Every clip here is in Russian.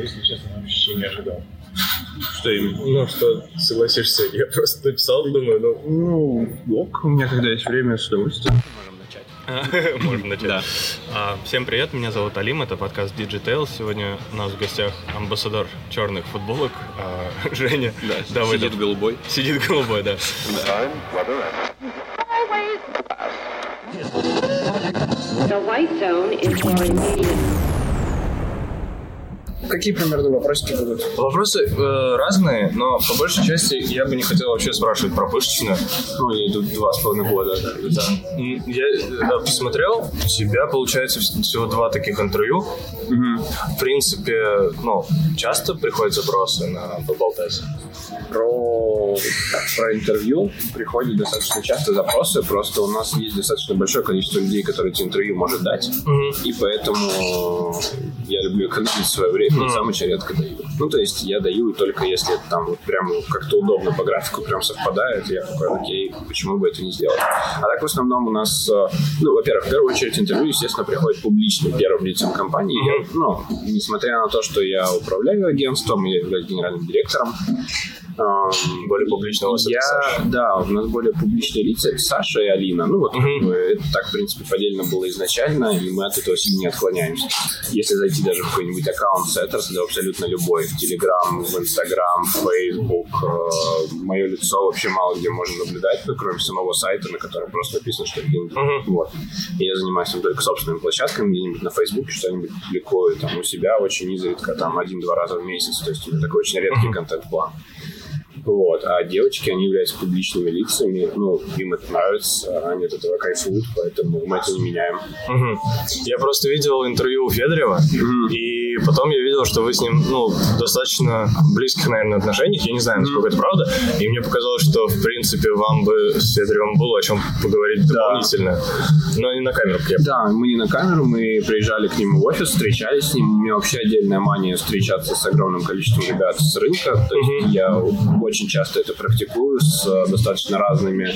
если честно, вообще не ожидал. Что именно? Ну, что согласишься, я просто написал, думаю, ну, Ну, ок, у меня когда есть время, с удовольствием. можно начать. Да. А, всем привет, меня зовут Алим, это подкаст Digital. Сегодня у нас в гостях амбассадор черных футболок а, Женя Да, Давыдов. сидит голубой. Сидит голубой, да. The white zone is for immediate. Какие примерно вопросики будут? Вопросы э, разные, но по большей части я бы не хотел вообще спрашивать про пышечную. Ну, ей тут два с половиной года. Да. Я э, посмотрел, у тебя, получается, вс- всего два таких интервью. В принципе, ну, часто приходят запросы на поболтать. Про, про интервью приходят достаточно часто запросы, просто у нас есть достаточно большое количество людей, которые эти интервью может дать, и поэтому я люблю экономить свое время, и сам очень редко даю. Ну, то есть я даю только если это там вот прям как-то удобно по графику прям совпадает, я такой, окей, почему бы это не сделать. А так в основном у нас, э, ну, во-первых, в первую очередь интервью, естественно, приходит публичным первым лицам компании. Я, ну, несмотря на то, что я управляю агентством, я являюсь генеральным директором, Более публичного я, да, у нас более публичные лица, это Саша и Алина. Ну, вот бы, это так, в принципе, поделено было изначально, и мы от этого сильно не отклоняемся. Если зайти даже в какой-нибудь аккаунт Setters, да абсолютно любой, в Telegram, в Instagram, в Facebook, э, мое лицо вообще мало где можно наблюдать, ну, кроме самого сайта, на котором просто написано, что это где-нибудь. Вот. И я занимаюсь там только собственными площадками, где-нибудь на Facebook что-нибудь публикую, там, у себя очень изредка, там, один-два раза в месяц, то есть у меня такой очень редкий контент-план. Вот. А девочки, они являются публичными лицами. Ну, им это нравится, они от этого кайфуют, поэтому мы это не меняем. Мгм. Я просто видел интервью у Федорева, и потом я видел, что вы с ним, ну, достаточно близких, наверное, отношениях, я не знаю, насколько это правда, и мне показалось, что, в принципе, вам бы с Федоревым было о чем поговорить дополнительно, но не на камеру. Я Да, мы не на камеру, мы приезжали к нему в офис, встречались с ним. У меня вообще отдельная мания встречаться с огромным количеством ребят с рынка. То есть я очень часто это практикую с э, достаточно разными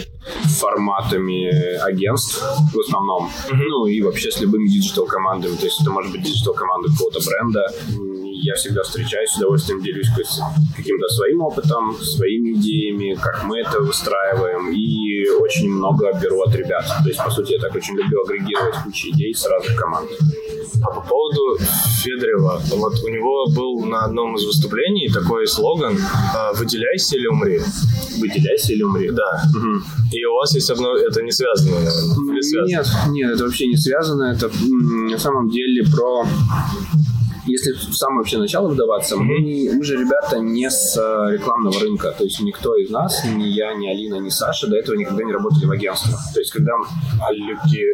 форматами агентств в основном. Ну и вообще с любыми диджитал-командами. То есть это может быть диджитал-команда какого-то бренда. Я всегда встречаюсь, с удовольствием делюсь каким-то своим опытом, своими идеями, как мы это выстраиваем. И очень много беру от ребят. То есть, по сути, я так очень люблю агрегировать кучу идей с разных команд. А по поводу Федорева, вот у него был на одном из выступлений такой слоган а, «Выделяйся или умри». Выделяйся или умри. Да. И у вас есть одно, это не связано, наверное, или связано? Нет, нет, это вообще не связано. Это на самом деле про если в самое вообще начало вдаваться, мы, не- мы же ребята не с э, рекламного рынка. То есть никто из нас, ни я, ни Алина, ни Саша до этого никогда не работали в агентстве. То есть когда А Люки,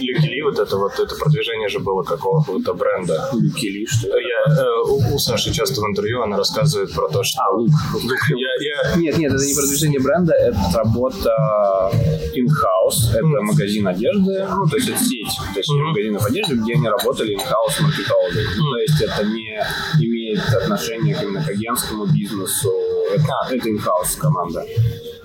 Люки Ли, вот это вот, это продвижение же было какого-то бренда. Люки Ли, что? Я, э, у, у Саши часто в интервью она рассказывает про то, что... А, лук. Я, я, Нет, нет, это не продвижение бренда, это работа in-house, это магазин одежды, ну, то есть это сеть, точнее, магазинов одежды, где они работали in-house маркетологами. Ну, то есть это не имеет отношения именно к агентскому бизнесу, это, это in-house команда.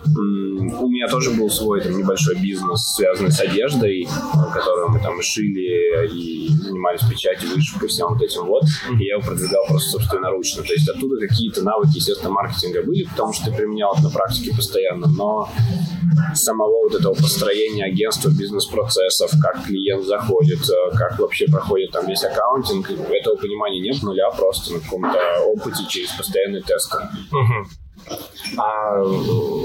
У меня тоже был свой там, небольшой бизнес, связанный с одеждой, который мы там и шили и занимались печатью, вышивкой, всем вот этим вот. И я его продвигал просто собственноручно. То есть оттуда какие-то навыки, естественно, маркетинга были, потому что ты применял это на практике постоянно, но самого вот этого построения агентства, бизнес-процессов, как клиент заходит, э, как вообще проходит там весь аккаунтинг, этого понимания нет нуля, просто на каком-то опыте через постоянные тесты. Мгм. А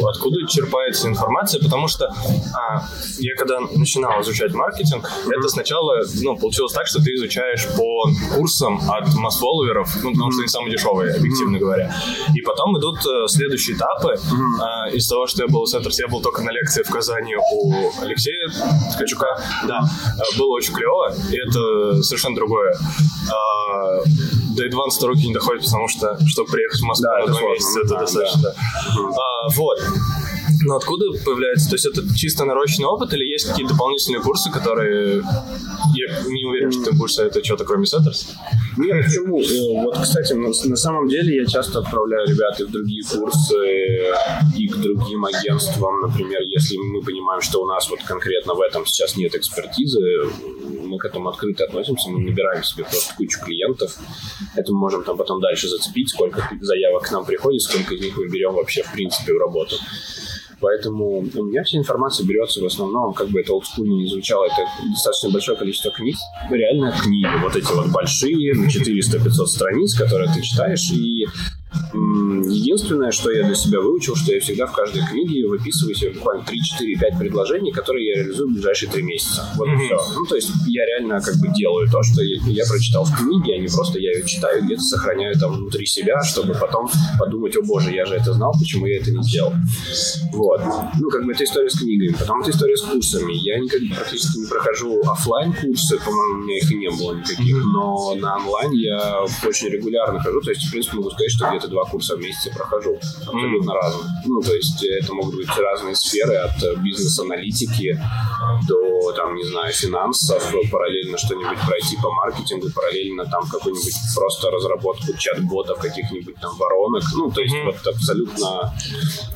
откуда черпается информация? Потому что а, я когда начинал изучать маркетинг, это сначала ну, получилось так, что ты изучаешь по курсам от масс-фолловеров, ну, потому что они самые дешевые, объективно говоря. И потом идут э, следующие этапы. А, из того, что я был в Сеттерс, я был только на лекции в Казани у Алексея Ткачука. Да, э, было очень клево, и это совершенно другое. А, до Advanced руки не доходит, потому что, чтобы приехать в Москву Да, на это два месяца, это знаем, достаточно. да. А, вот. Но откуда появляется? То есть это чисто нарощенный опыт или есть какие-то дополнительные курсы, которые... Я не уверен, что ты будешь советовать что-то кроме Сеттерс. Нет, почему? Э, Вот, кстати, на самом деле я часто отправляю ребят и в другие курсы, и к другим агентствам. Например, если мы понимаем, что у нас вот конкретно в этом сейчас нет экспертизы, мы к этому открыто относимся, мы набираем себе просто кучу клиентов. Это мы можем там потом дальше зацепить, сколько заявок к нам приходит, сколько из них мы берем вообще в принципе в работу. Поэтому у меня вся информация берется в основном, как бы это олдскульно не звучало, это достаточно большое количество книг, реально книги, вот эти вот большие, на 400-500 страниц, которые ты читаешь, и Единственное, что я для себя выучил, что я всегда в каждой книге выписываю себе буквально 3, 4, 5 предложений, которые я реализую в ближайшие 3 месяца. Вот mm-hmm. все. Ну, то есть я реально как бы делаю то, что я, я прочитал в книге, а не просто я ее читаю, где-то сохраняю там внутри себя, чтобы потом подумать, о боже, я же это знал, почему я это не сделал. Вот. Ну, как бы это история с книгами. Потом это история с курсами. Я никогда практически не прохожу офлайн курсы по-моему, у меня их и не было никаких, mm-hmm. но на онлайн я очень регулярно хожу, то есть, в принципе, могу сказать, что где-то два курса в месяц прохожу. Абсолютно mm. разные. Ну, то есть это могут быть разные сферы, от э, бизнес-аналитики до, там, не знаю, финансов, параллельно что-нибудь пройти по маркетингу, параллельно там какую-нибудь просто разработку чат-ботов, каких-нибудь там воронок. Ну, то есть mm-hmm. вот абсолютно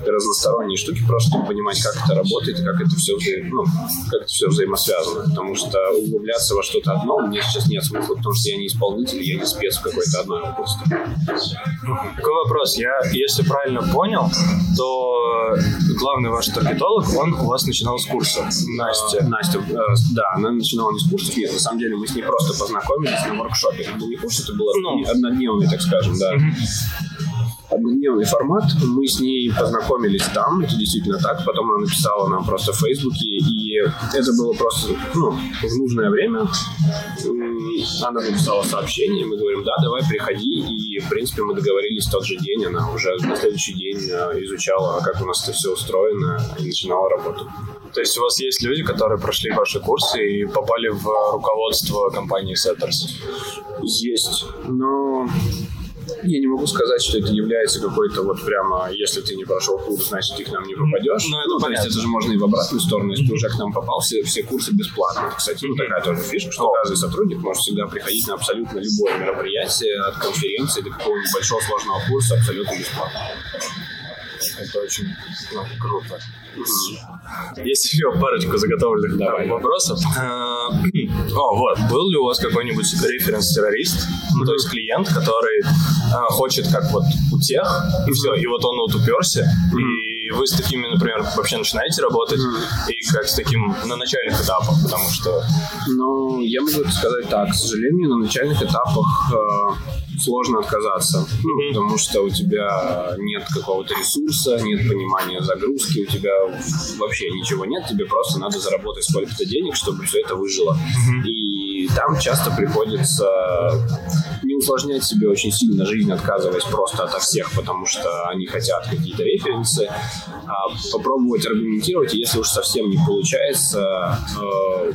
разносторонние штуки, просто чтобы понимать, как это работает и как это все, вза... ну, как это все взаимосвязано. Потому что углубляться во что-то одно у меня сейчас нет смысла, потому что я не исполнитель, я не спец в какой-то одной области. Такой вопрос. Я, если правильно понял, то главный ваш таргетолог, он у вас начинал с курса. Настя. Настя, э, да, она начинала не с курсов, нет, на самом деле мы с ней просто познакомились на воркшопе. Это был не курс, это было ну, однодневный, так скажем, да. Однодневный формат. Мы с ней познакомились там, это действительно так. Потом она написала нам просто в Фейсбуке, и это было просто ну, в нужное время. Она написала сообщение, мы говорим, да, давай приходи. И, в принципе, мы договорились в тот же день. Она уже на следующий день э, изучала, как у нас это все устроено, и начинала работу. То есть у вас есть люди, которые прошли ваши курсы и попали в руководство компании Setters? Есть, но я не могу сказать, что это является какой-то вот прямо, если ты не прошел курс, значит ты к нам не попадешь. Ну, это ну, то есть это же можно и в обратную сторону, если ты уже к нам попал, все, все курсы бесплатно. Кстати, ну такая тоже фишка, что каждый сотрудник может всегда приходить на абсолютно любое мероприятие, от конференции до какого-нибудь большого сложного курса абсолютно бесплатно. Это очень ну, круто. Есть еще парочку заготовленных Давай. вопросов. А, о, вот. Был ли у вас какой-нибудь референс-террорист? Ну, то есть клиент, который а, хочет как вот у тех, и все, и вот он вот уперся, и вы с такими, например, вообще начинаете работать, и как с таким на начальных этапах, потому что... Ну, я могу сказать так, к сожалению, на начальных этапах э, сложно отказаться, mm-hmm. потому что у тебя нет какого-то ресурса, нет понимания загрузки, у тебя вообще ничего нет, тебе просто надо заработать сколько-то денег, чтобы все это выжило. Mm-hmm. И там часто приходится не усложнять себе очень сильно жизнь, отказываясь просто от всех, потому что они хотят какие-то референсы, а попробовать аргументировать, и если уж совсем не получается, э,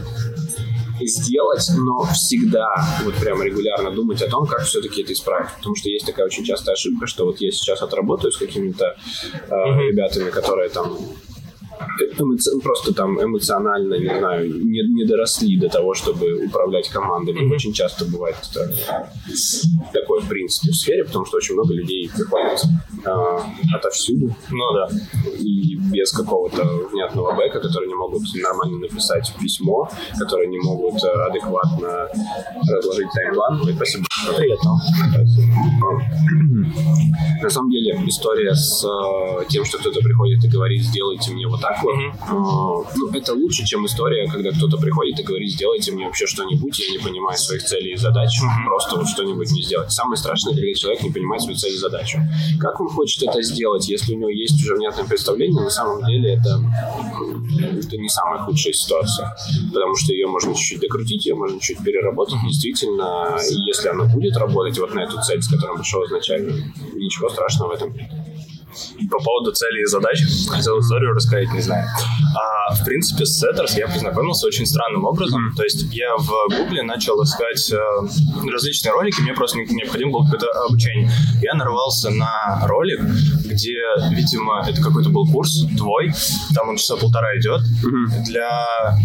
сделать, но всегда вот прям регулярно думать о том, как все-таки это исправить. Потому что есть такая очень частая ошибка, что вот я сейчас отработаю с какими-то э, mm-hmm. ребятами, которые там эмоци... просто там эмоционально, не знаю, не, не доросли до того, чтобы управлять командами. Mm-hmm. Очень часто бывает это, такое, в принципе, в сфере, потому что очень много людей приходят а, отовсюду. Ну да. И без какого-то внятного бэка, которые не могут нормально написать письмо, которые не могут э, адекватно разложить таймплан. Ой, спасибо. Приятно. На самом деле история с э, тем, что кто-то приходит и говорит, сделайте мне вот так вот, mm-hmm. ну, это лучше, чем история, когда кто-то приходит и говорит, сделайте мне вообще что-нибудь, я не понимаю своих целей и задач, mm-hmm. просто вот что-нибудь не сделать. Самое страшное, когда человек не понимает свои цели и задачу. Как он хочет это сделать, если у него есть уже внятное представление, на самом деле это, это не самая худшая ситуация, потому что ее можно чуть-чуть докрутить, ее можно чуть переработать. Действительно, если она будет работать вот на эту цель, с которой пришел изначально, ничего страшного в этом нет по поводу целей и задач хотел историю рассказать, не знаю. А, в принципе, с Setters я познакомился очень странным образом. То есть я в Гугле начал искать э, различные ролики, мне просто необходимо было какое-то обучение. Я нарвался на ролик, где, видимо, это какой-то был курс твой, там он часа полтора идет, для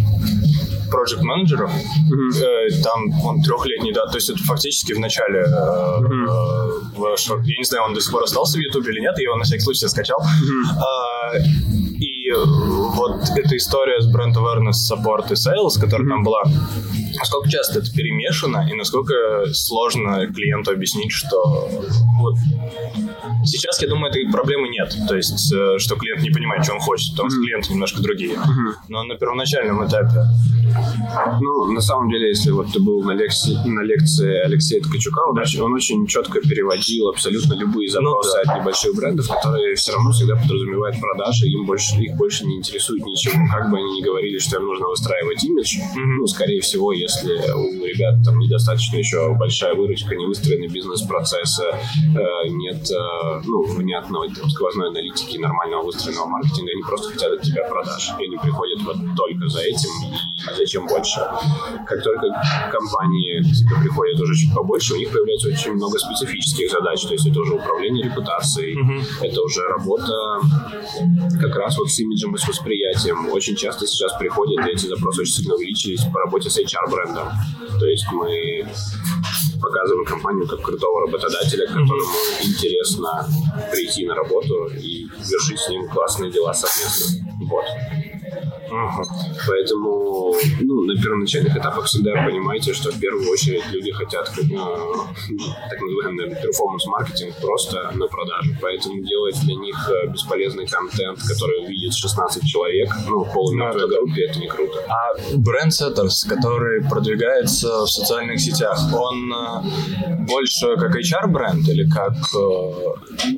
проект менеджеров mm-hmm. э, там он трехлетний, да, то есть это фактически в начале, э, mm-hmm. э, я не знаю, он до сих пор остался в Ютубе или нет, я его на всякий случай скачал. Mm-hmm. Э, и вот эта история с бренд awareness, support и sales, которая mm-hmm. там была, насколько часто это перемешано и насколько сложно клиенту объяснить, что вот сейчас, я думаю, этой проблемы нет. То есть, что клиент не понимает, что он хочет, потому что клиенты немножко другие. Но на первоначальном этапе Ну, на самом деле, если вот ты был на лекции, на лекции Алексея Ткачука, он, очень, он очень четко переводил абсолютно любые запросы да. от небольших брендов, которые все равно всегда подразумевают продажи, им больше, их больше не интересует ничего. Как бы они ни говорили, что им нужно выстраивать имидж, ну, скорее всего, если у ребят там недостаточно еще большая выручка, не выстроены бизнес-процессы, э, нет, э, ну, внятного там, сквозной аналитики, нормального выстроенного маркетинга, они просто хотят от тебя продаж. И они приходят вот только за этим, а зачем больше? Как только компании к тебе приходят уже чуть побольше, у них появляется очень много специфических задач, то есть это уже управление репутацией, это уже работа как раз вот с имиджем и с восприятием. Очень часто сейчас приходят, и эти запросы очень сильно увеличились по работе с HR-брендом. То есть мы показываем компанию как крутого работодателя, которому интересно прийти на работу и вершить с ним классные дела совместно. Вот. Поэтому, ну, на первоначальных этапах всегда понимаете, что в первую очередь люди хотят э, так называемый перформанс-маркетинг просто на продажу. Поэтому делать для них э, бесполезный контент, который увидит 16 человек, ну, в полумертвой группе, это не круто. А бренд Setters, который продвигается в социальных сетях, он э, больше как HR-бренд или как э,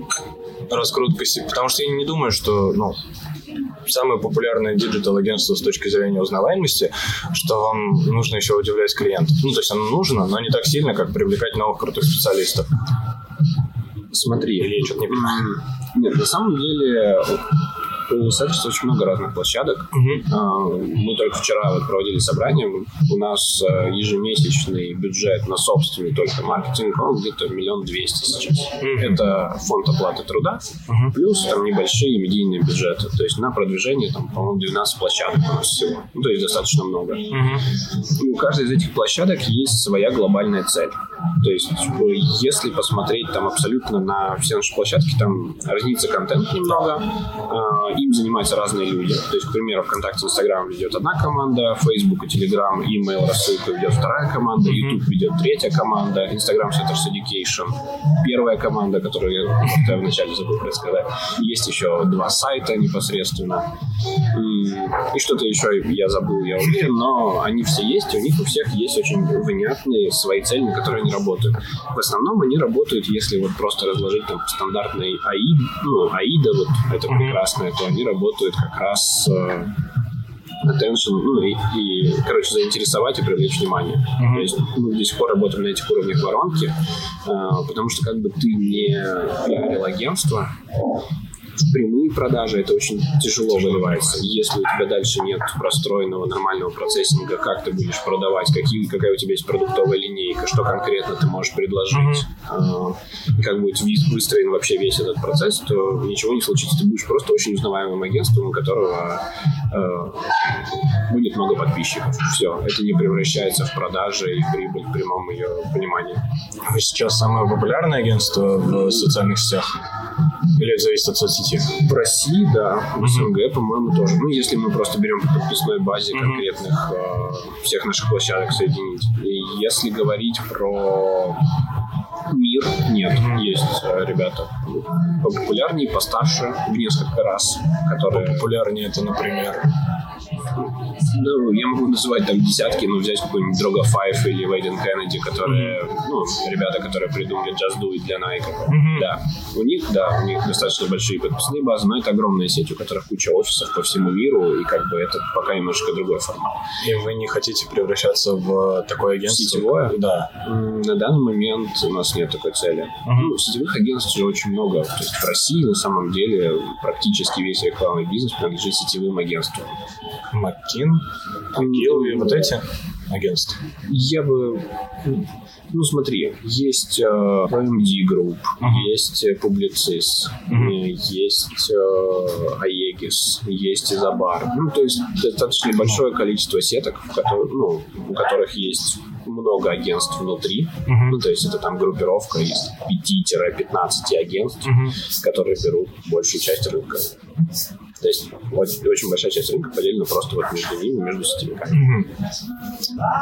раскрутка себе? Потому что я не думаю, что ну, самое популярное диджитал-агентство с точки зрения узнаваемости, что вам нужно еще удивлять клиентов. Ну, то есть оно нужно, но не так сильно, как привлекать новых крутых специалистов. Смотри. Или я что-то не понимаю. Нет, на самом деле у Сеттерса очень много разных площадок. А, Мы только вчера вот проводили собрание. У нас а, ежемесячный бюджет на собственный только маркетинг, он где-то миллион двести сейчас. Это фонд оплаты труда, плюс там небольшие медийные бюджеты. То есть на продвижение там, по-моему, 12 площадок у нас всего. Ну, то есть достаточно много. И у каждой из этих площадок есть своя глобальная цель. То есть, э, если посмотреть там абсолютно на все наши площадки, там разнится контент немного, а, им занимаются разные люди. То есть, к примеру, ВКонтакте, Инстаграм ведет одна команда, Facebook и Telegram, email рассылка ведет вторая команда, YouTube ведет третья команда, Instagram Setters Education первая команда, которую я, вначале забыл рассказать. Есть еще два сайта непосредственно. И, и что-то еще я забыл, я уверен, но они все есть, и у них у всех есть очень внятные свои цели, на которые они работают. В основном они работают, если вот просто разложить там стандартный АИД, ну, АИДа, вот это прекрасное, то они работают как раз э, attention, ну и, и, короче, заинтересовать и привлечь внимание. То есть мы до сих пор работаем на этих уровнях воронки, э, потому что как бы ты не пиарил агентство, прямые продажи это очень тяжело выливается. Если у тебя дальше нет простроенного нормального процессинга, как ты будешь продавать, какие, какая у тебя есть продуктовая линейка, что конкретно ты можешь предложить, а, как будет выстроен вообще весь этот процесс, то ничего не случится. Ты будешь просто очень узнаваемым агентством, у которого а, будет много подписчиков. Все, это не превращается в продажи и в прибыль в прямом ее понимании. Вы сейчас самое популярное агентство в социальных сетях? Или это зависит от соцсети? В России, да, в СНГ, по-моему, тоже. Ну, если мы просто берем по подписной базе конкретных э, всех наших площадок соединить. И если говорить про мир, нет, есть э, ребята популярнее, постарше в несколько раз, которые... Популярнее это, например, Ну, я могу называть там десятки, но взять какой-нибудь Дрога Файв или Вейден Кеннеди, которые, ну, ребята, которые придумали Just Do It для Nike. Да, у них, да, у них достаточно большие подписные базы, но это огромная сеть, у которых куча офисов по всему миру, и как бы это пока немножко другой формат. и вы не хотите превращаться в такое агентство? Сетевое? Да. На данный момент у нас нет такой цели. Ну, сетевых агентств же очень много. То есть в России на самом деле практически весь рекламный бизнес принадлежит сетевым агентствам. Маккин, Гилви, вот эти агентства. Я бы... Ну, смотри, есть э, OMD Group, есть э, Publicis, э, есть э, Aegis, есть Изобар. Ну, то есть достаточно большое количество сеток, в которых, ну, у которых есть много агентств внутри. Ну, то есть это там группировка из 5-15 агентств, которые берут большую часть рынка. То есть вот, очень большая часть рынка поделена просто вот между ними, между сетевиками.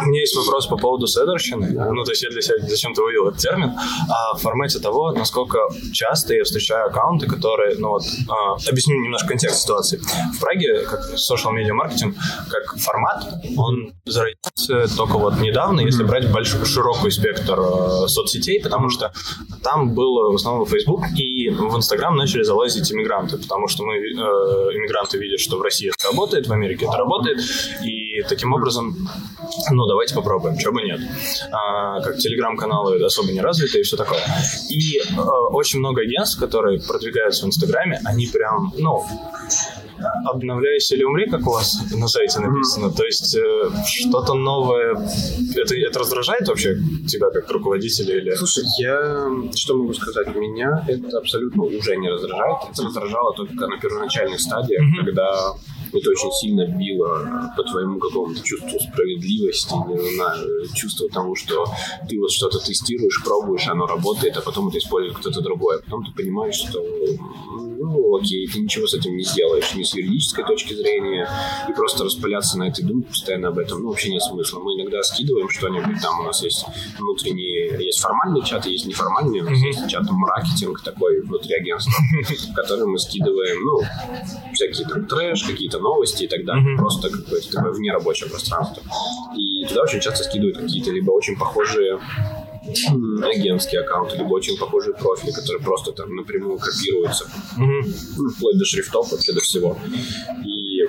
У меня есть вопрос по поводу седерщины. Ну, то есть я для себя зачем-то вывел этот термин. А в формате того, насколько часто я встречаю аккаунты, которые, ну вот, а, объясню немножко контекст ситуации. В Праге, как social media маркетинг, как формат, он зародился только вот недавно, если брать большой, широкий спектр э, соцсетей, потому что там был в основном Facebook, и в Инстаграм начали залазить иммигранты, потому что мы, э, иммигранты видят, что в России это работает, в Америке это работает, и таким образом, ну, давайте попробуем, чего бы нет. А, как телеграм-каналы особо не развиты и все такое. И э, очень много агентств, которые продвигаются в Инстаграме, они прям, ну, обновляйся или умри, как у вас на сайте написано. То есть э, что-то новое. Это, это раздражает вообще тебя как руководителя или? Слушай, я что могу сказать? Меня это абсолютно уже не раздражает. Это раздражало только на первоначальных стадиях, Мгм. когда это очень сильно било по твоему какому-то чувству справедливости, не знаю, чувству того, что ты вот что-то тестируешь, пробуешь, оно работает, а потом это использует кто-то другой. А потом ты понимаешь, что ну окей, ты ничего с этим не сделаешь, ни с юридической точки зрения, и просто распыляться на это и думать постоянно об этом, ну, вообще нет смысла. Мы иногда скидываем что-нибудь, там у нас есть внутренний, есть формальный чат, есть неформальный, у нас есть чат маркетинг такой внутри агентства, в который мы скидываем, ну, всякие там трэш, какие-то новости и так далее, Мгм. просто какое-то такое вне рабочее пространство. И туда очень часто скидывают какие-то либо очень похожие агентские аккаунты, либо очень похожие профили, которые просто там напрямую копируются ну, вплоть до шрифтов, вообще до всего. И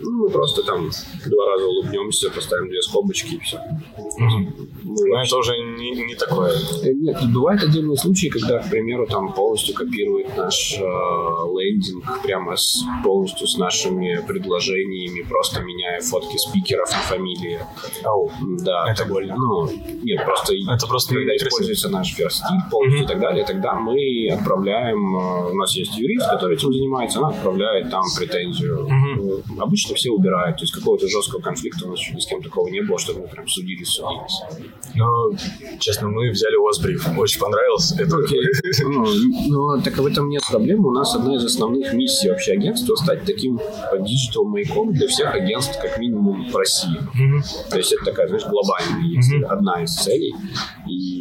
ну, мы просто там два раза улыбнемся, поставим две скобочки и все. Мгм. Но это уже не, не такое. Нет, и бывают отдельные случаи, когда, к примеру, там полностью копирует наш э, лендинг прямо с, полностью с нашими предложениями, просто меняя фотки спикеров на фамилии. Ау. Да. Это больно. Ну, нет, просто Это просто когда используется наш верстиль полностью Мгм. и так далее, тогда мы отправляем, э, у нас есть юрист, который этим занимается, она отправляет там претензию. Э, Обычно все убирают, то есть какого-то жесткого конфликта у нас еще ни с кем такого не было, чтобы мы прям судились, Ну, честно, мы взяли у вас бриф. Очень понравился. Это Ну, ну, так в этом нет проблем. У нас одна из основных миссий вообще агентства стать таким диджитал маяком для всех агентств, как минимум в России. Мгм. То есть это такая, знаешь, глобальная Мгм. одна из целей. И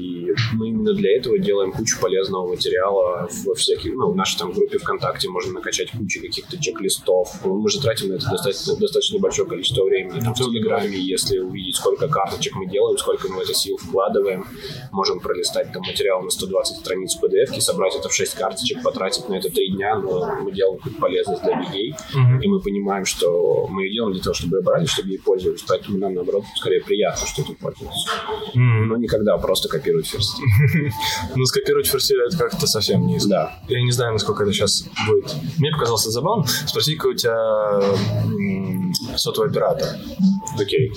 мы именно для этого делаем кучу полезного материала во всяких, ну, в нашей там группе ВКонтакте можно накачать кучу каких-то чек-листов. Мы же тратим на это достаточно, достаточно большое количество времени. Там в Телеграме, если увидеть, сколько карточек мы делаем, сколько мы в это сил вкладываем, можем пролистать там материал на 120 страниц PDF, собрать это в 6 карточек, потратить на это 3 дня, но мы делаем какую-то полезность для людей. И мы понимаем, что мы ее делаем для того, чтобы ее брали, чтобы ей пользовались. Поэтому нам, наоборот, скорее приятно, что этим пользуются. Мгм. Но никогда просто копируют ферсти. Ну, скопировать ферсиль это как-то совсем не Да. Я не знаю, насколько это сейчас будет. Мне показалось это забавно. Спроси, какой у тебя сотовый оператор. Окей.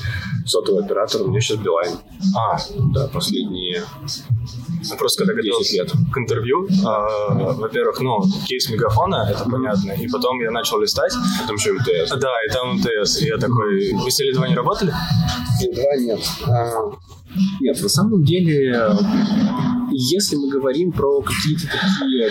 Сотовый оператор у меня сейчас Билайн. А, Да, последние просто когда 10 готовился лет. к интервью, а, во-первых, ну, кейс мегафона, это понятно, и потом я начал листать, Там еще МТС. да, и там МТС, и я такой, вы с Теле2 не работали? Два нет. А, Нет, на самом деле, если мы говорим про какие-то такие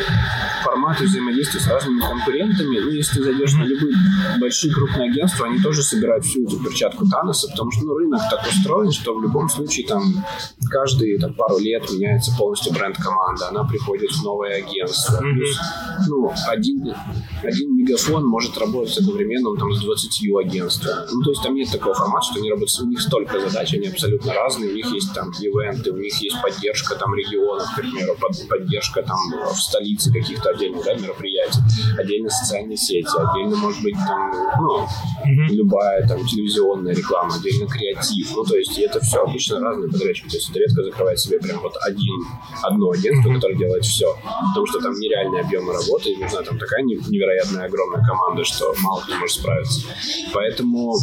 форматы взаимодействия с разными конкурентами, ну, если ты зайдешь на любые большие крупные агентства, они тоже собирают всю эту перчатку Таноса, потому что ну, рынок так устроен, что в любом случае там каждые там, пару лет меняется полностью бренд команда, она приходит в новое агентство. Мгм. Плюс, ну, один, один мегафон может работать одновременно там, с 20 агентствами. Ну, то есть там нет такого формата, что они работают, у них столько задач, они абсолютно разные, у них есть там ивенты, у них есть поддержка там регионов, к примеру, под- поддержка там в столице каких-то отдельных да, мероприятий, отдельно социальные сети, отдельно, может быть, там, ну, любая там телевизионная реклама, отдельно креатив. Ну, то есть, это все обычно разные подрядчики. То есть, это редко закрывает себе прям вот один, одно агентство, которое делает все. Потому что там нереальные объемы работы, и нужна там такая не- невероятная огромная команда, что мало кто может справиться. Поэтому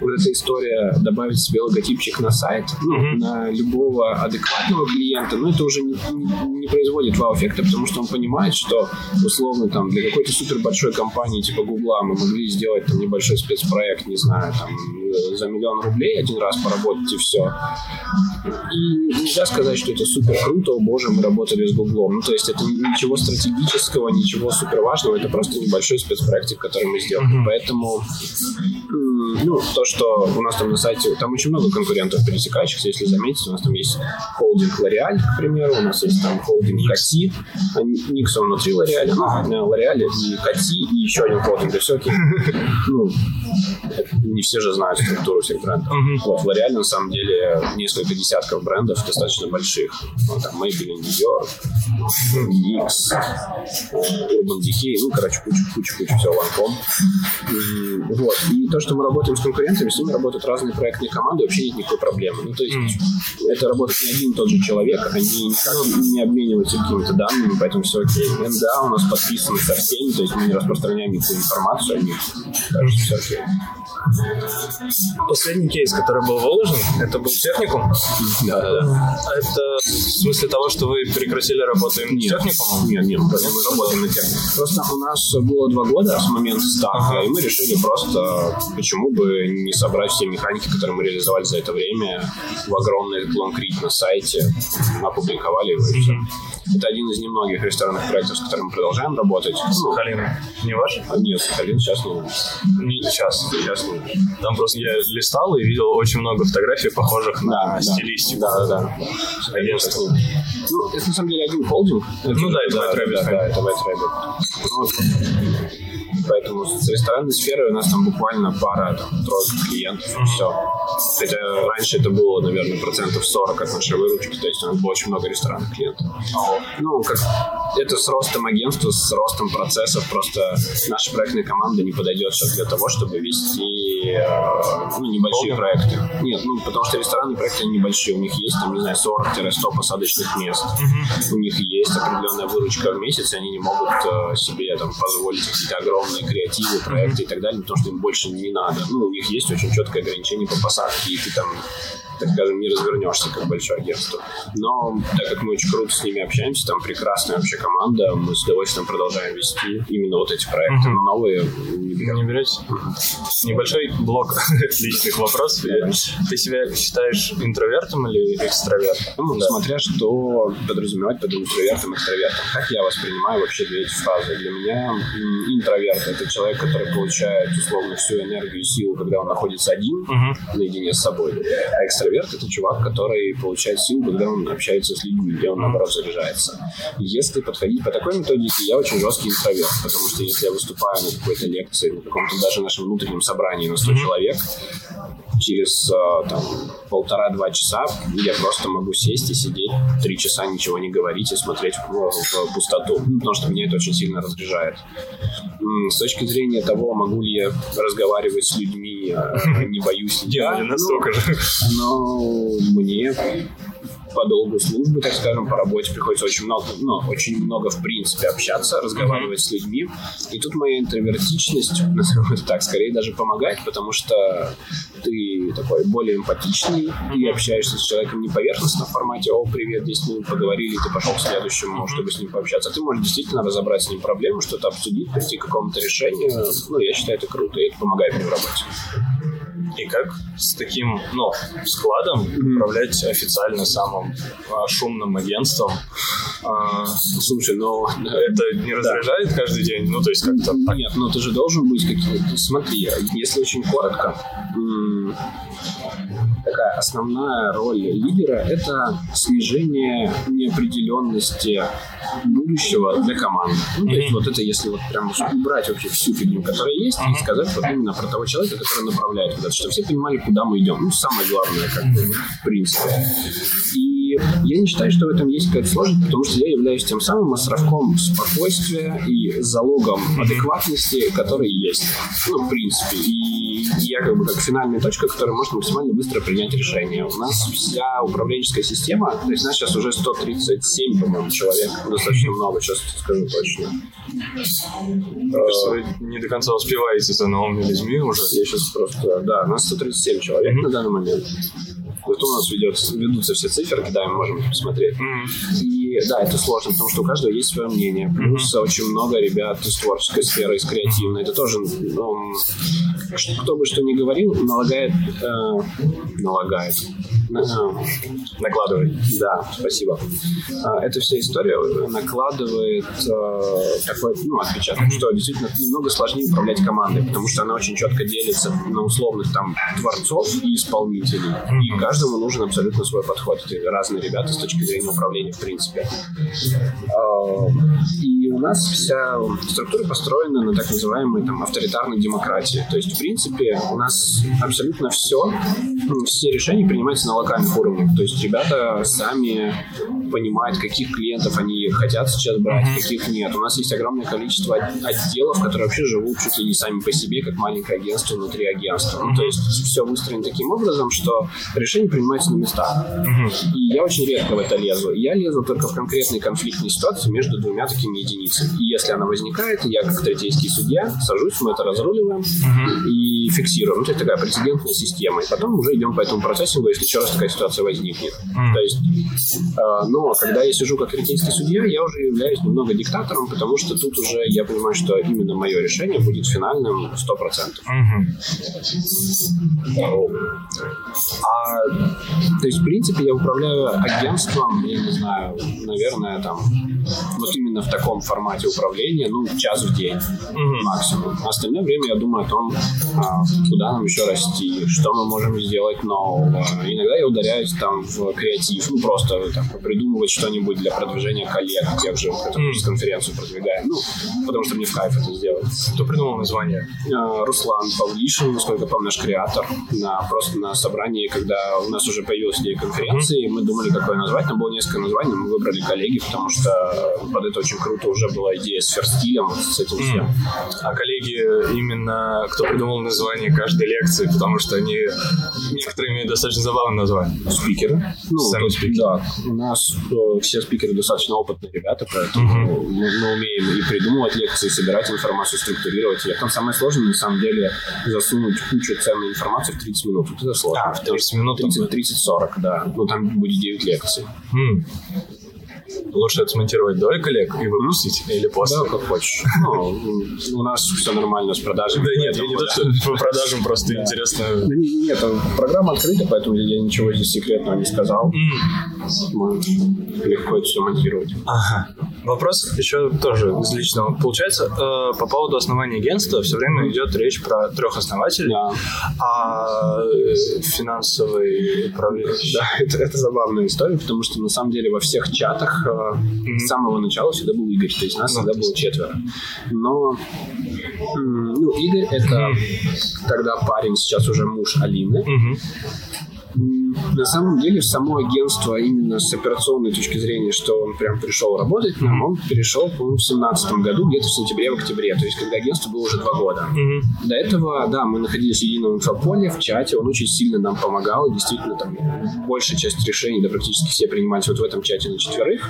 вот эта история добавить себе логотипчик на сайт, ну, на любого адекватного клиента, ну, это уже не, не- не производит вау-эффекта, потому что он понимает, что условно там для какой-то супер большой компании типа Гугла мы могли сделать там небольшой спецпроект, не знаю, там за миллион рублей один раз поработать и все. И нельзя сказать, что это супер круто, о боже, мы работали с Гуглом. Ну, то есть это ничего стратегического, ничего супер важного, это просто небольшой спецпроектик, который мы сделали. Mm-hmm. Поэтому, ну, то, что у нас там на сайте, там очень много конкурентов пересекающихся, если заметить, у нас там есть холдинг L'Oreal, к примеру, у нас есть там холдинг Кати, Никсон внутри L'Oreal, ну, L'Oreal и Кати, и еще один холдинг, и все окей. Ну, не все же знают структуру всех брендов. Mm-hmm. Вот, в L'Oreal на самом деле несколько десятков брендов достаточно больших. Ну, там Maybelline, Dior, X, Urban Decay, ну, короче, куча-куча-куча всего Lancome. Вот. И то, что мы работаем с конкурентами, с ними работают разные проектные команды, вообще нет никакой проблемы. Ну, то есть mm. это работает не один и тот же человек, они никак не обмениваются какими-то данными, поэтому все окей. НДА у нас подписаны со всеми, то есть мы не распространяем никакую информацию о них, так что все окей. Последний кейс, который был выложен, это был техникум? Да, да, да. Это в смысле того, что вы прекратили работу именно нет. с техникумом? Нет, нет, мы работаем на технике. Просто у нас было два года с момента старта, ага. и мы решили просто, почему бы не собрать все механики, которые мы реализовали за это время, в огромный лонгрид на сайте, опубликовали его и все. Это один из немногих ресторанных проектов, с которыми мы продолжаем работать. Сахалин не ваш? А, нет, Сахалин сейчас не Не сейчас, сейчас не Там просто я листал и видел очень много фотографий, похожих да, на да, стилистику. Да, да, да. Агентство. Ну, это на самом деле один холдинг. Ну да, это White Rabbit. Да, да, это White Rabbit. Поэтому с ресторанной сферой у нас там буквально пара, там, тройка клиентов, и все. Хотя раньше это было, наверное, процентов 40 от нашей выручки, то есть у нас было очень много ресторанных клиентов. Ну, как это с ростом агентства, с ростом процессов, просто наша проектная команда не подойдет сейчас для того, чтобы вести э, ну, небольшие проекты. Нет, ну, потому что ресторанные проекты небольшие, у них есть, там, не знаю, 40-100 посадочных мест. У них есть определенная выручка в месяц, и они не могут э, себе там позволить какие-то огромные креативы, проекты и так далее, потому что им больше не надо. Ну, у них есть очень четкое ограничение по посадке, и ты там так скажем, не развернешься, как большое агентство. Но так как мы очень круто с ними общаемся, там прекрасная вообще команда, мы с удовольствием продолжаем вести именно вот эти проекты, но новые не берем. Не берете? Небольшой блок личных вопросов. Ты себя считаешь интровертом или экстравертом? Ну, да. смотря что подразумевать под интровертом и экстравертом. Как я воспринимаю вообще две эти фразы? Для меня интроверт — это человек, который получает условно всю энергию и силу, когда он находится один, наедине с собой. А экстраверт — это чувак, который получает силу, когда он общается с людьми, где он, наоборот, заряжается. Если подходить по такой методике, я очень жесткий интроверт, потому что если я выступаю на какой-то лекции, на каком-то даже нашем внутреннем собрании на 100 mm-hmm. человек, через э, там, полтора-два часа я просто могу сесть и сидеть три часа, ничего не говорить и смотреть в, в пустоту, потому что меня это очень сильно разряжает. С точки зрения того, могу ли я разговаривать с людьми, э, не боюсь ли я. настолько ну, же. Но мне по долгу службы, так скажем, по работе приходится очень много, ну, очень много, в принципе, общаться, разговаривать mm-hmm. с людьми. И тут моя интровертичность, назовем это так, скорее даже помогает, потому что ты такой более эмпатичный mm-hmm. и общаешься с человеком не поверхностно в формате «О, привет, 10 минут поговорили, ты пошел к следующему, mm-hmm. чтобы с ним пообщаться». А ты можешь действительно разобрать с ним проблему, что-то обсудить, прийти к какому-то решению. Ну, я считаю, это круто, и это помогает мне в работе. И как с таким, ну, складом mm-hmm. управлять официально самым а, шумным агентством? А, слушай, но это не разряжает да. каждый день? Ну, то есть как-то... Нет, но ты же должен быть каким-то... Смотри, если очень коротко, такая основная роль лидера – это снижение неопределенности будущего для команды. Ну, то есть вот это если вот прям убрать вообще всю фигню, которая есть, и сказать вот именно про того человека, который направляет куда-то, чтобы все понимали, куда мы идем. Ну, самое главное, как бы, в принципе. И я не считаю, что в этом есть какая-то сложность, потому что я являюсь тем самым островком спокойствия и залогом адекватности, который есть. Ну, в принципе. И я как бы как финальная точка, которая может максимально быстро принять решение. У нас вся управленческая система, то есть у нас сейчас уже 137, по-моему, человек, достаточно много, сейчас скажу точно. Кажется, вы не до конца успеваете за новыми людьми уже. Я сейчас просто, да, у нас 137 человек на данный момент. Зато у нас ведет, ведутся все циферки, да, мы можем посмотреть. Mm-hmm. И да, это сложно, потому что у каждого есть свое мнение. Плюс mm-hmm. очень много ребят из творческой сферы, из креативной. Это тоже ну, кто бы что ни говорил, налагает, э, налагает, э, Накладывай. да, спасибо. А, Эта вся история накладывает э, такой ну, отпечаток, что действительно немного сложнее управлять командой, потому что она очень четко делится на условных там творцов и исполнителей. И каждому нужен абсолютно свой подход. Это разные ребята с точки зрения управления, в принципе. А, И у нас вся структура построена на так называемой там, авторитарной демократии. То есть, принципе, у нас абсолютно все, все решения принимаются на локальных уровнях. То есть ребята сами понимают, каких клиентов они хотят сейчас брать, каких нет. У нас есть огромное количество от- отделов, которые вообще живут чуть ли не сами по себе, как маленькое агентство внутри агентства. Ну, то есть все выстроено таким образом, что решения принимаются на местах. И я очень редко в это лезу. Я лезу только в конкретные конфликтные ситуации между двумя такими единицами. И если она возникает, я как третейский судья сажусь, мы это разруливаем и фиксируем. Ну, то есть такая прецедентная система. И потом уже идем по этому процессингу, если еще раз такая ситуация возникнет. То есть, э, но когда я сижу как третейский судья, я уже являюсь немного диктатором, потому что тут уже я понимаю, что именно мое решение будет финальным 100%. А, то есть, в принципе, я управляю агентством, я не знаю, наверное, там, вот именно в таком формате управления, ну, час в день максимум. А остальное время я думаю о том, а, куда нам еще расти, что мы можем сделать нового. Иногда я ударяюсь там в креатив, ну, просто там, придумывать что-нибудь для продвижения коллег, тех же, конференцию продвигаем, ну, потому что мне в кайф это сделать. Кто придумал название? А, Руслан Павлишин, насколько помню, наш креатор, на, просто на собрании, когда у нас уже появилась идея конференции, мы думали, какое назвать, там было несколько названий, мы выбрали коллеги, потому что под это очень круто уже была идея с ферстилем, вот с этим всем. А коллеги именно кто придумал название каждой лекции, потому что они некоторые имеют достаточно забавное название. Спикеры. Ну, Сами тут, спикеры. Да, у нас э, все спикеры достаточно опытные ребята, поэтому мы, мы умеем и придумывать лекции, и собирать информацию, структурировать ее. Там самое сложное, на самом деле, засунуть кучу ценной информации в 30 минут. Вот это сложно. А, в 30 минут там 30-40, да. Ну, там будет 9 лекций. М. Лучше это смонтировать до коллег и выпустить или после? Да, как хочешь. Ну, у нас все нормально с продажами. Да нет, я не то, что по продажам просто интересно. Не- Нет, программа открыта, поэтому я ничего здесь секретного не сказал. Можно легко это все монтировать. Ага. Вопрос еще тоже из личного. Получается, э, по поводу основания агентства все время идет речь про трех основателей, а э, финансовый управляющий. Да, это, это забавная история, потому что на самом деле во всех чатах с самого начала всегда был Игорь, то есть нас Ну, всегда было четверо. Но ну, Игорь это тогда парень, сейчас уже муж Алины. На самом деле, само агентство именно с операционной точки зрения, что он прям пришел работать к нам, он перешел, по-моему, в семнадцатом году, где-то в сентябре, в октябре, то есть когда агентство было уже два года. Мгм. До этого, да, мы находились в едином инфополе, в чате, он очень сильно нам помогал, и действительно там большая часть решений, да практически все принимались вот в этом чате на четверых.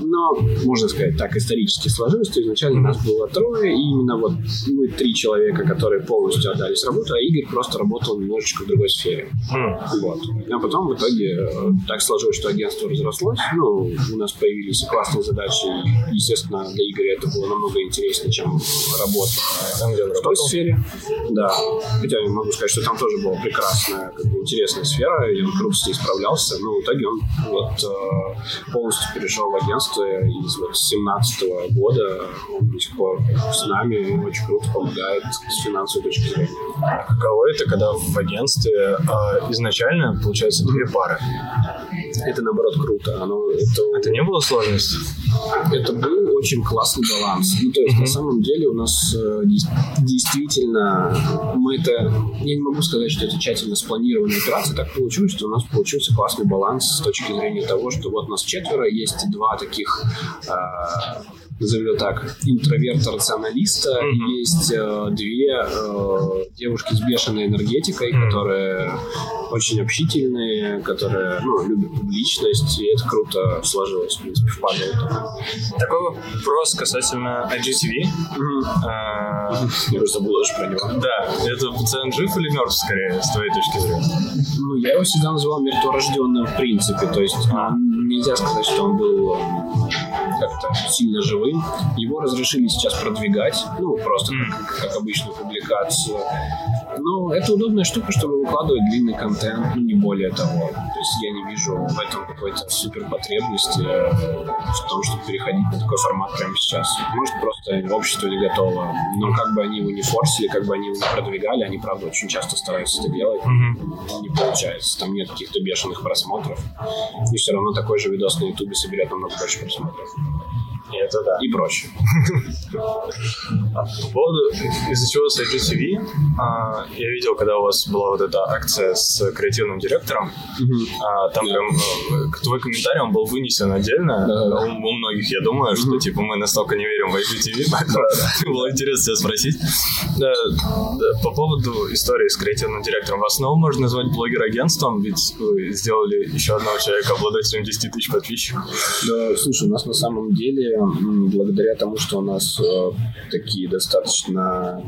Но, можно сказать так, исторически сложилось, что изначально нас было трое, и именно вот мы три человека, которые полностью отдались работу, а Игорь просто работал немножечко в другой сфере. М. Вот. А потом в итоге э, так сложилось, что агентство разрослось. Ну, у нас появились классные задачи. Естественно, для Игоря это было намного интереснее, чем работа Там, где он в той работал. сфере. Да. Хотя я могу сказать, что там тоже была прекрасная, как бы, интересная сфера, и он круто с ней справлялся. Но в итоге он вот э, полностью перешел в агентство, и с вот, с 17 года он до сих пор с нами очень круто помогает с финансовой точки зрения. Каково это, когда в агентстве изначально, получается, две пары? Это, наоборот, круто. Оно, это, Это не было сложностью? это был очень классный баланс. Ну, то есть, на самом деле, у нас э, действительно, мы это, я не могу сказать, что это тщательно спланированная операция, так получилось, что у нас получился классный баланс с точки зрения того, что вот нас четверо, есть два таких э, назовем так, интроверта-рационалиста, Мгм. есть э, две э, девушки с бешеной энергетикой, Мгм. которые очень общительные, которые ну, любят публичность, и это круто сложилось, в принципе, в пазл. Такой вопрос касательно IGTV. А, Я уже забыл даже про него. Да, это пациент жив или мертв, скорее, с твоей точки зрения? Ну, я его всегда называл мертворожденным в принципе, то есть А. нельзя сказать, что он был как-то сильно живым. Его разрешили сейчас продвигать, ну, просто как, как обычную публикацию. Но это удобная штука, чтобы выкладывать длинный контент, ну, не более того. То есть я не вижу в этом какой-то супер потребности э, в том, чтобы переходить на такой формат прямо сейчас. Может, просто общество не готово. Но как бы они его не форсили, как бы они его не продвигали, они, правда, очень часто стараются это делать. Не получается. Там нет каких-то бешеных просмотров. И все равно такой же видос на Ютубе соберет намного больше просмотров. Это да. И проще. А, По поводу, из-за чего с IGTV, а, я видел, когда у вас была вот эта акция с креативным директором, а, там прям э, твой комментарий, он был вынесен отдельно. У, многих, я думаю, что типа мы настолько не верим в IGTV, поэтому было интересно тебя спросить. По поводу истории с креативным директором, вас снова можно назвать блогер-агентством, ведь вы сделали еще одного человека обладателем 10 тысяч подписчиков. Да, слушай, у нас на самом деле, благодаря тому, что у нас э, такие достаточно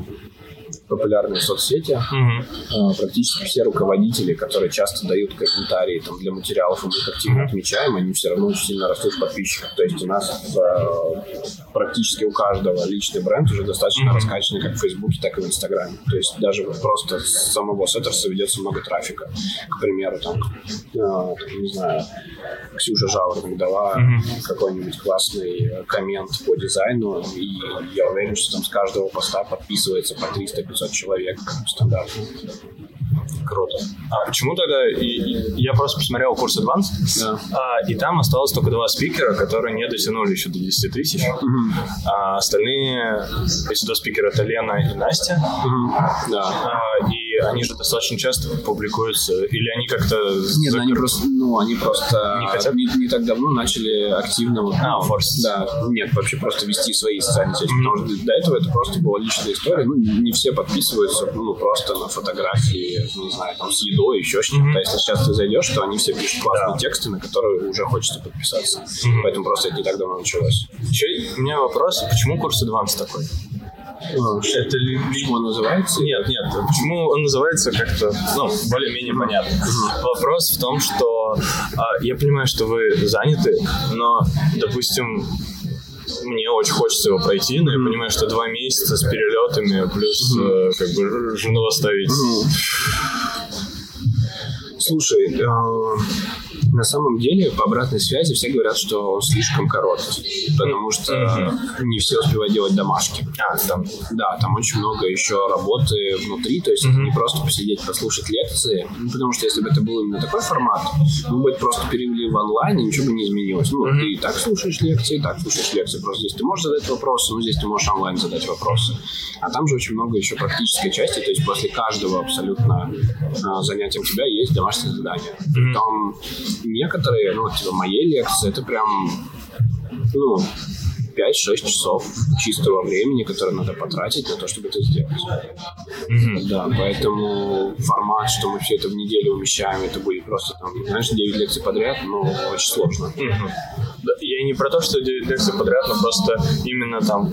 популярные соцсети, э, практически все руководители, которые часто дают комментарии там, для материалов, и мы их активно отмечаем, они все равно очень сильно растут в подписчиках. То есть у нас э, практически у каждого личный бренд уже достаточно раскачанный как в Фейсбуке, так и в Инстаграме. То есть даже вот просто с самого сеттерса ведется много трафика. К примеру, там, э, там, не знаю, Ксюша Жаворонок дала какой-нибудь классный коммент по дизайну, и я уверен, что там с каждого поста подписывается по 300-500 человек стандартно. Круто. А почему тогда... и- и- я просто посмотрел курс Advanced, Да. а, и там осталось только два спикера, которые не дотянули еще до 10 тысяч. А остальные, эти два спикера, это Лена и Настя. Да. А, и они же достаточно часто публикуются. Или они как-то... Нет, ну, они закры- просто, ну, они просто Не хотят? не, не так давно начали активно вот, А, ну, форсить. Да, нет, вообще просто вести свои социальные сети, потому что до этого это просто была личная история. Ну, не все подписываются, ну, просто на фотографии, не знаю, там, с едой, еще с чем-то. Если сейчас ты зайдешь, то они все пишут классные тексты, на которые уже хочется подписаться. Поэтому просто это не так давно началось. Еще у меня вопрос, почему курс Advanced такой? Это ли... Почему он называется? Нет, нет, почему он называется как-то, ну, более-менее понятно. Вопрос в том, что а, я понимаю, что вы заняты, но, допустим, мне очень хочется его пройти, но я понимаю, что два месяца с перелетами, плюс э, как бы жену оставить. Слушай, э, на самом деле, по обратной связи все говорят, что он слишком короткий, потому что не все успевают делать домашки. А, там. Да, там очень много еще работы внутри, то есть это не просто посидеть, послушать лекции, ну, потому что если бы это был именно такой формат, мы бы просто перевели в онлайн, и ничего бы не изменилось. Ну, ты и так слушаешь лекции, и так слушаешь лекции, просто здесь ты можешь задать вопросы, ну, здесь ты можешь онлайн задать вопросы. А там же очень много еще практической части, то есть после каждого абсолютно а, занятия у тебя есть домашнее задание. Там некоторые, ну, типа моей лекции, это прям, ну, 5-6 часов чистого времени, которое надо потратить на то, чтобы это сделать. Да, поэтому формат, что мы все это в неделю умещаем, это будет просто там, знаешь, 9 лекций подряд, ну, очень сложно. Мгм. Да, Я не про то, что делать лекции подряд, но просто именно там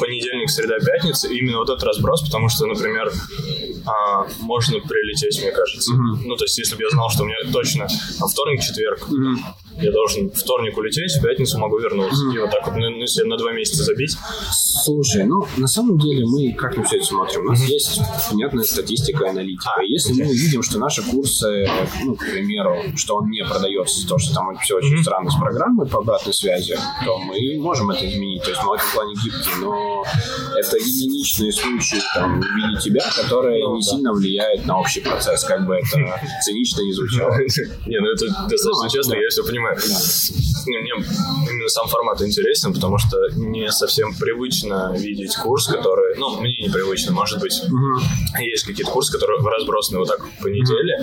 понедельник, среда, пятница, именно вот этот разброс, потому что, например, а, можно прилететь, мне кажется. Ну, то есть, если бы я знал, что у меня точно там, вторник, четверг, я должен вторник улететь, в пятницу могу вернуться. И вот так вот, ну, если на два месяца забить. Слушай, ну, на самом деле мы как на все это смотрим? У нас есть понятная статистика и аналитика. А, если мы увидим, что наши курсы, ну, к примеру, что он не продается из-за того, что там все очень странно с программой по обратной связи, то мы можем это изменить. То есть мы в этом плане гибкие, но это единичные случаи там, в виде тебя, которые Ну, не да. сильно влияют на общий процесс, как бы это цинично не звучало. Не, ну это достаточно Ну, честно, да. я все понимаю. Не, Мне именно сам формат интересен, потому что не совсем привычно видеть курс, который, ну, мне непривычно, может быть, есть какие-то курсы, которые разбросаны вот так по неделе,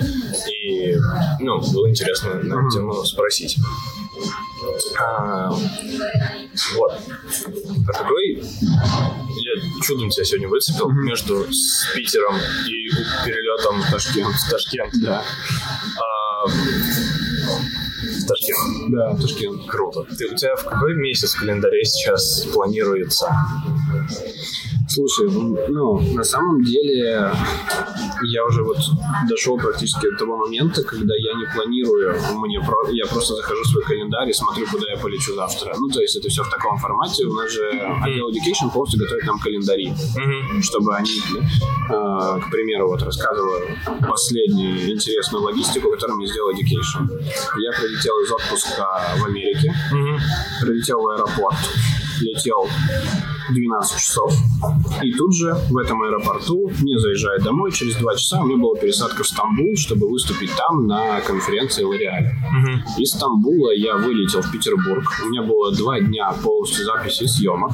и, ну, было интересно на эту тему спросить. А, вот. А какой я чудом тебя сегодня выцепил между с Питером и перелетом в Ташкент. В Ташкент. Да, А, Ташкент. да, Ташкент. Круто. Ты, у тебя в какой месяц в календаре сейчас планируется? Слушай, ну, на самом деле я уже вот дошел практически до того момента, когда я не планирую, мне про, я просто захожу в свой календарь и смотрю, куда я полечу завтра. Ну, то есть это все в таком формате. У нас же отдел Education полностью готовит нам календари, чтобы они, э, к примеру, вот рассказываю последнюю интересную логистику, которую мне сделал Education. Я прилетел из отпуска в Америке, прилетел в аэропорт, летел 12 часов. И тут же в этом аэропорту, не заезжая домой, через 2 часа у меня была пересадка в Стамбул, чтобы выступить там на конференции Лореаля. Угу. Из Стамбула я вылетел в Петербург. У меня было два дня полностью записи съемок.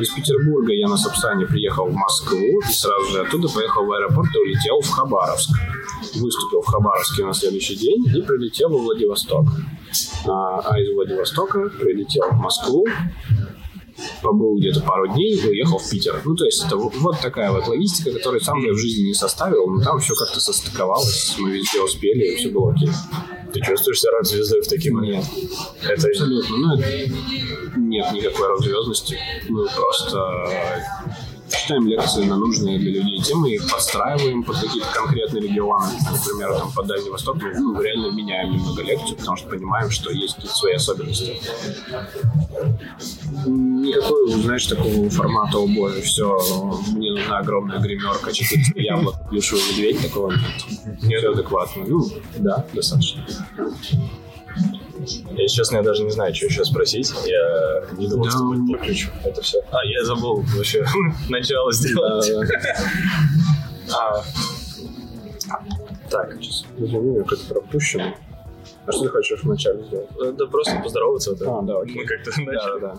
Из Петербурга я на Сапсане приехал в Москву и сразу же оттуда поехал в аэропорт и улетел в Хабаровск. Выступил в Хабаровске на следующий день и прилетел во Владивосток. А, а из Владивостока прилетел в Москву, побыл где-то пару дней и уехал в Питер. Ну, то есть это вот такая вот логистика, которую сам я в жизни не составил, но там все как-то состыковалось, мы везде успели, и все было окей. Ты чувствуешь себя рок-звездой в такие Нет. Это... Абсолютно. Ну, нет никакой рок-звездности. Мы просто читаем лекции на нужные для людей темы и подстраиваем под какие-то конкретные регионы. Например, там, по Дальний Восток мы ну, реально меняем немного лекцию, потому что понимаем, что есть какие-то свои особенности. Никакой, знаешь, такого формата, о боже, все, мне нужна огромная гримерка, 4 яблок, плюшевый медведь, такого нет. Нет адекватно. Ну, да, достаточно. Я, честно, я даже не знаю, что еще спросить. Я не думал, да. что будет выключу. Это все. А, я забыл вообще начало сделать. А, так, сейчас. Извини, как-то пропущено. А что ты хочешь вначале сделать? Да просто поздороваться. А, да, окей. Мы как-то начали. Да, да.